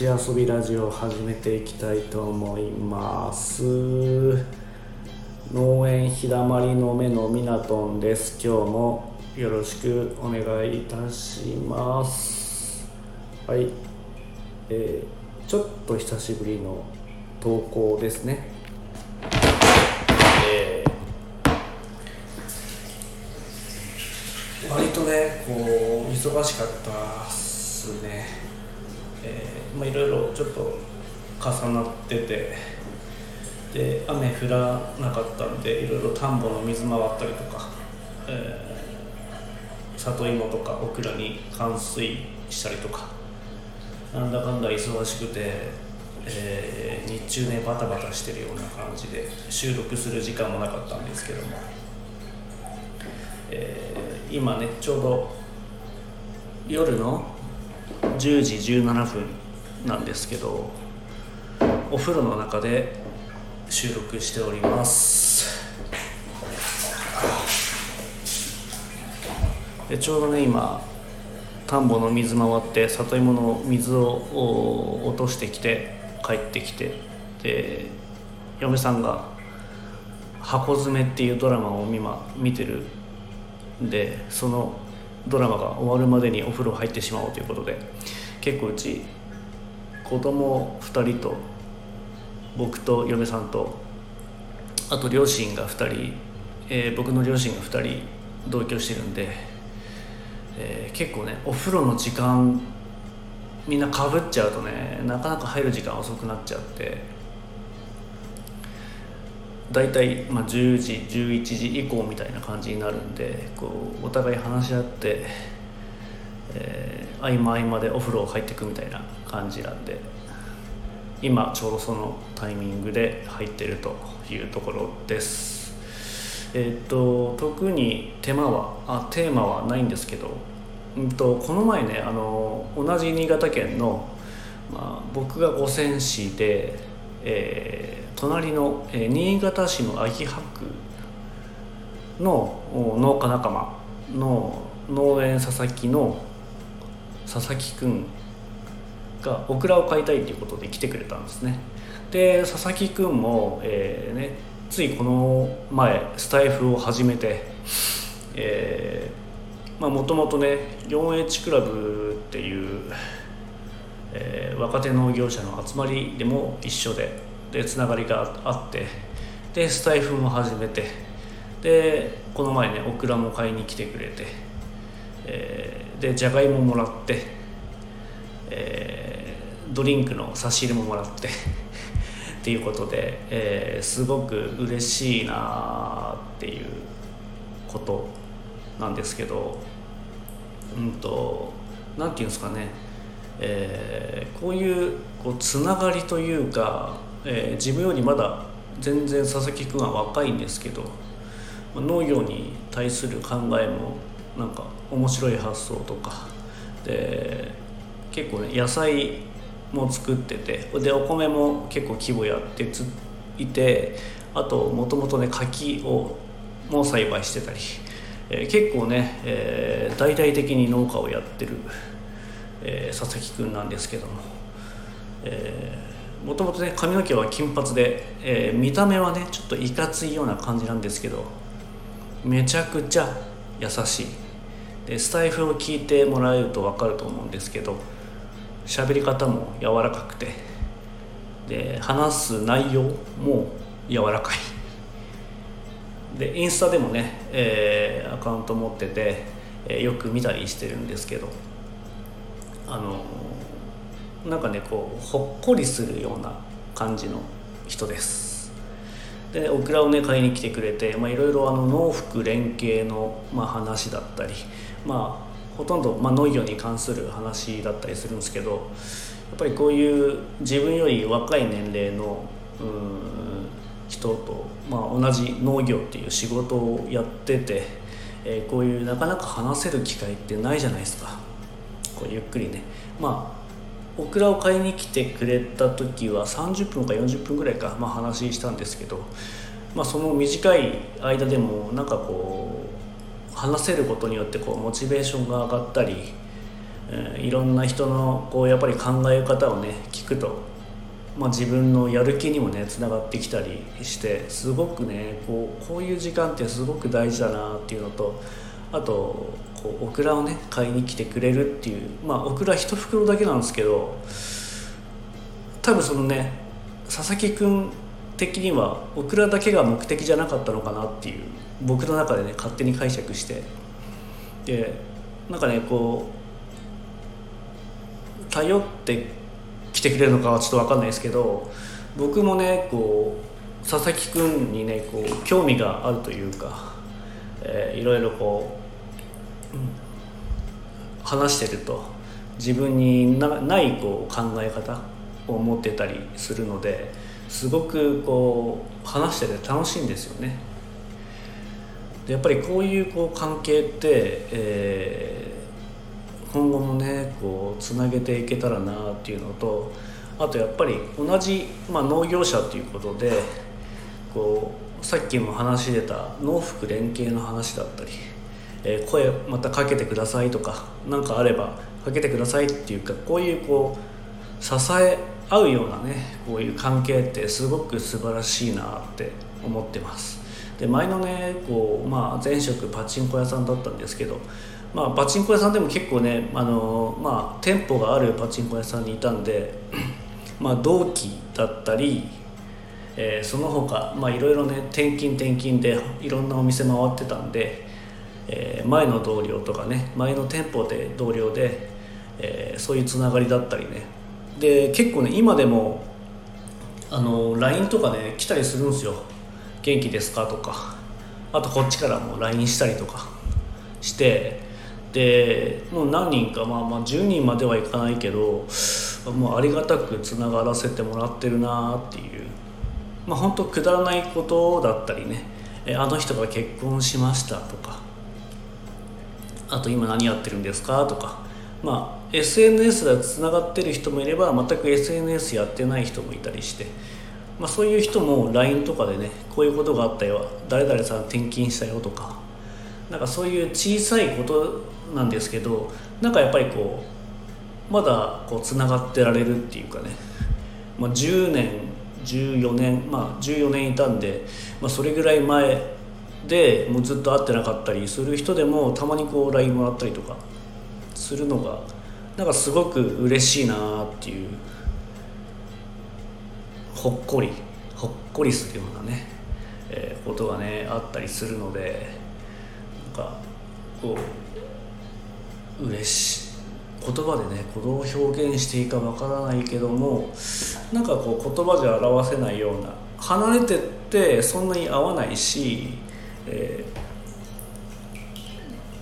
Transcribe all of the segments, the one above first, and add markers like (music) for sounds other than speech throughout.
口遊びラジオを始めていきたいと思います。農園ひだまりの目のみなとんです。今日もよろしくお願いいたします。はい。えー、ちょっと久しぶりの投稿ですね。えー、割とねこう忙しかったっすね、まあ、いろいろちょっと重なっててで雨降らなかったんでいろいろ田んぼの水回ったりとか、えー、里芋とかオクラに冠水したりとかなんだかんだ忙しくて、えー、日中ねバタバタしてるような感じで収録する時間もなかったんですけども、えー、今ねちょうど夜の10時17分なんですけどお風呂の中で収録しております。でちょうどね今田んぼの水回って里芋の水を落としてきて帰ってきてで嫁さんが「箱詰め」っていうドラマを今見てるでそのドラマが終わるまでにお風呂入ってしまおうということで結構うち子供2人と僕と嫁さんとあと両親が2人、えー、僕の両親が2人同居してるんで、えー、結構ねお風呂の時間みんなかぶっちゃうとねなかなか入る時間遅くなっちゃって大体、まあ、10時11時以降みたいな感じになるんでこうお互い話し合って、えー、合間合間でお風呂入っていくみたいな感じなんで今ちょうどそのタイミングで入ってるというところです。えっ、と特に手間はあテーマはないんですけど、うんと、この前ねあの同じ新潟県の、まあ、僕が五泉市で、えー隣の、えー、新潟市の秋葉区の農家仲間の農園佐々木の佐々木くんがオクラを買いたいということで来てくれたんですね。で佐々木くんも、えーね、ついこの前スタイフを始めてえまあもともとね 4H クラブっていう、えー、若手農業者の集まりでも一緒ででつながりがあってでスタイフも始めてでこの前ねオクラも買いに来てくれて、えー、でじゃがいももらって、えー、ドリンクの差し入れももらって (laughs) っていうことで、えー、すごく嬉しいなっていうことなんですけどうんと何て言うんですかね、えー、こういうこうつながりというかえー、自分よりまだ全然佐々木君は若いんですけど農業に対する考えもなんか面白い発想とか。で結構ね野菜も作っててでお米も結構規模やってついてあともともとね柿をも栽培してたり、えー、結構ね、えー、大々的に農家をやってる、えー、佐々木君なんですけども、えもともとね髪の毛は金髪で、えー、見た目はねちょっといかついような感じなんですけどめちゃくちゃ優しい。スタイフを聞いてもらえると分かると思うんですけど喋り方も柔らかくてで話す内容も柔らかい。でインスタでもね、えー、アカウント持ってて、えー、よく見たりしてるんですけどあのなんかねこうほっこりするような感じの人です。でオクラをね買いに来てくれていろいろ農福連携の、まあ、話だったりまあほとんど、まあ、農業に関する話だったりするんですけどやっぱりこういう自分より若い年齢の人と、まあ、同じ農業っていう仕事をやってて、えー、こういうなかなか話せる機会ってないじゃないですか。こうゆっくりね。まあオクラを買いに来てくれた時は30分か40分ぐらいか、まあ、話したんですけど、まあ、その短い間でもなんかこう話せることによってこうモチベーションが上がったり、えー、いろんな人のこうやっぱり考え方をね聞くと、まあ、自分のやる気にもねつながってきたりしてすごくねこうこういう時間ってすごく大事だなっていうのとあとこうオクラをね買いに来てくれるっていうまあオクラ1袋だけなんですけど多分そのね佐々木君的にはオクラだけが目的じゃなかったのかなっていう僕の中でね勝手に解釈してでなんかねこう頼って来てくれるのかはちょっと分かんないですけど僕もねこう佐々木君にねこう興味があるというか、えー、いろいろこう、話してると自分にないこう考え方を持ってたりするのですごくこう話してて楽しいんですよね。でやっぱりこういうこう関係って、えー、今後もねこうつなげていけたらなっていうのとあとやっぱり同じ、まあ、農業者ということでこうさっきも話し出た農福連携の話だったり、えー、声またかけてくださいとか何かあればかけてくださいっていうかこういうこう支え合うようなねこういう関係ってすごく素晴らしいなって思ってます。で前のねこう、まあ、前職パチンコ屋さんだったんですけど、まあ、パチンコ屋さんでも結構ねあの、まあ、店舗があるパチンコ屋さんにいたんで、(clears throat) まあ、同期だったり、えー、その他、まあ、いろいろね転勤転勤でいろんなお店回ってたんで、えー、前の同僚とかね前の店舗で同僚で、えー、そういうつながりだったりね。で結構ね今でもあの LINE とかね来たりするんですよ「元気ですか?」とか。あとこっちからも LINE したりとかして。でもう何人かまあまあ10人まではいかないけどもうありがたくつながらせてもらってるなっていう。まあ本当くだらないことだったりね。あの人が結婚しましたとか。あと今何やってるんですか？とか。まあ SNS でつながってる人もいれば全く SNS やってない人もいたりして、まあ、そういう人も LINE とかでねこういうことがあったよ。誰々さん転勤したよとか。なんかそういう小さいことなんですけどなんかやっぱりこうまだこうつながってられるっていうかね、まあ、10年14年まあ14年いたんで、まあ、それぐらい前でもうずっと会ってなかったりする人でもたまにこう LINE もらったりとかするのがなんかすごく嬉しいなっていうほっこりほっこりするようなね、えー、ことがねあったりするのでなんかこう嬉しい言葉でねこう表現していいかわからないけどもなんかこう言葉じゃ表せないような離れてってそんなに合わないし、え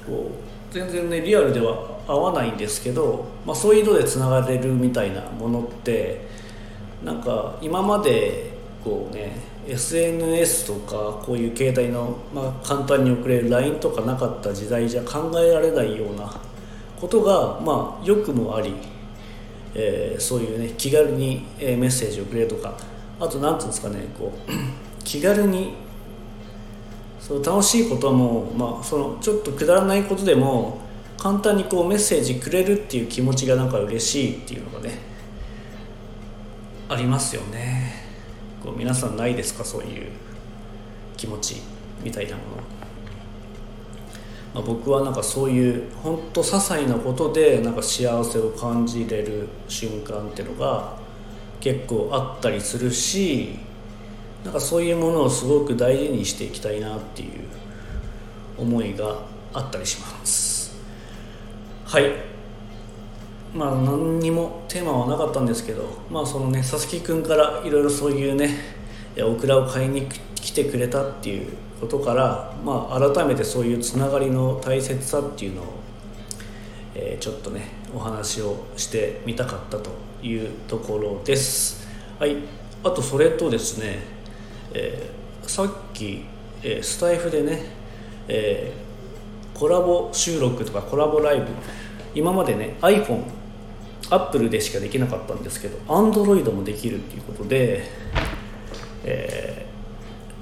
ー、こう全然ねリアルでは合わないんですけど、まあ、そういうのでつながれるみたいなものってなんか今までこうね SNS とかこういう携帯の、まあ、簡単に送れる LINE とかなかった時代じゃ考えられないようなことがまあ良くもあり、えー、そういうね気軽にメッセージをくれとかあと何ていうんですかねこう (clears throat) 気軽にそう楽しいことも、まあ、そのちょっとくだらないことでも簡単にこうメッセージくれるっていう気持ちがなんか嬉しいっていうのがねありますよね。こう皆さんないですかそういう気持ちみたいなもの、まあ、僕はなんかそういう本当些細なことでなんか幸せを感じれる瞬間っていうのが結構あったりするしなんかそういうものをすごく大事にしていきたいなっていう思いがあったりします。はい。まあ何にもテーマはなかったんですけどまあそのね佐々木君からいろいろそういうねオクラを買いに来てくれたっていうことからまあ改めてそういうつながりの大切さっていうのを、えー、ちょっとねお話をしてみたかったというところです。はい。あとそれとですね、えー、さっき、えー、スタイフでね、えーコラボ収録とかコラボライブ今までね iPhone アップルでしかできなかったんですけど Android もできるっていうことで、え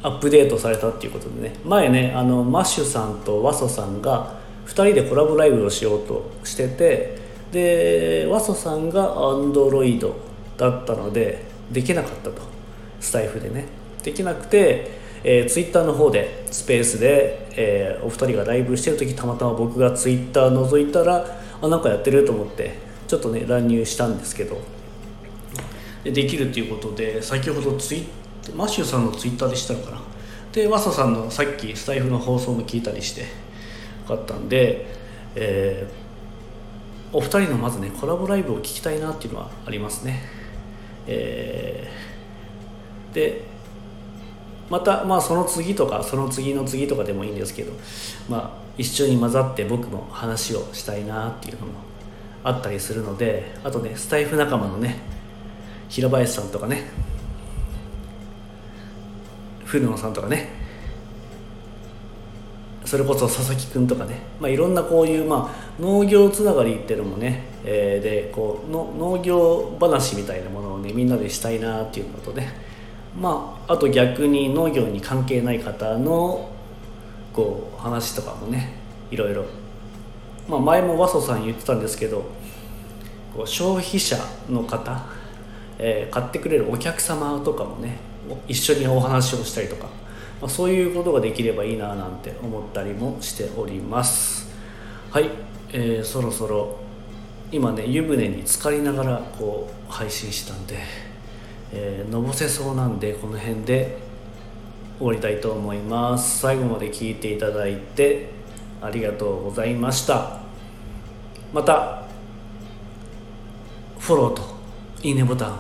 ー、アップデートされたっていうことでね。前ねあのマッシュさんとワソさんが2人でコラボライブをしようとしててでワソさんが Android だったのでできなかったと。スタイフでね。できなくて、えー、ツイッターの方でスペースで、えー、お二人がライブしてる時たまたま僕がツイッター覗いたらあなんかやってると思ってちょっとね乱入したんですけど。でできるっていうことで先ほどツイマシュさんのツイッターでしたのかな？でワサさんのさっきスタイフの放送も聞いたりして分かったんで、えー、お二人のまずねコラボライブを聞きたいなっていうのはありますね、えー、でまたまあその次とかその次の次とかでもいいんですけどまあ一緒に混ざって僕も話をしたいなっていうのもあったりするのであとねスタイフ仲間のね平林さんとかね古野さんとかねそれこそ佐々木君とかね、まあ、いろんなこういう、まあ、農業つながりっていうのもね、えー、でこうの農業話みたいなものをねみんなでしたいなっていうのとねまああと逆に農業に関係ない方のこう話とかもねいろいろ、まあ、前も和ソさん言ってたんですけどこう消費者の方、えー、買ってくれるお客様とかもね一緒にお話をしたりとか、まあ、そういうことができればいいななんて思ったりもしております。はい、えー、そろそろ今ね湯船に浸かりながらこう配信したんで、えー、のぼせそうなんでこの辺で終わりたいと思います。最後まで聞いていただいてありがとうございました。またフォローといいねボタン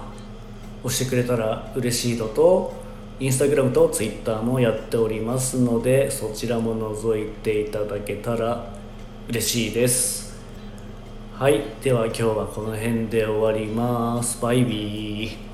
押してくれたら嬉しいのとインスタグラムとツイッターもやっておりますのでそちらも覗いていただけたら嬉しいです。はいでは今日はこの辺で終わります。バイビー。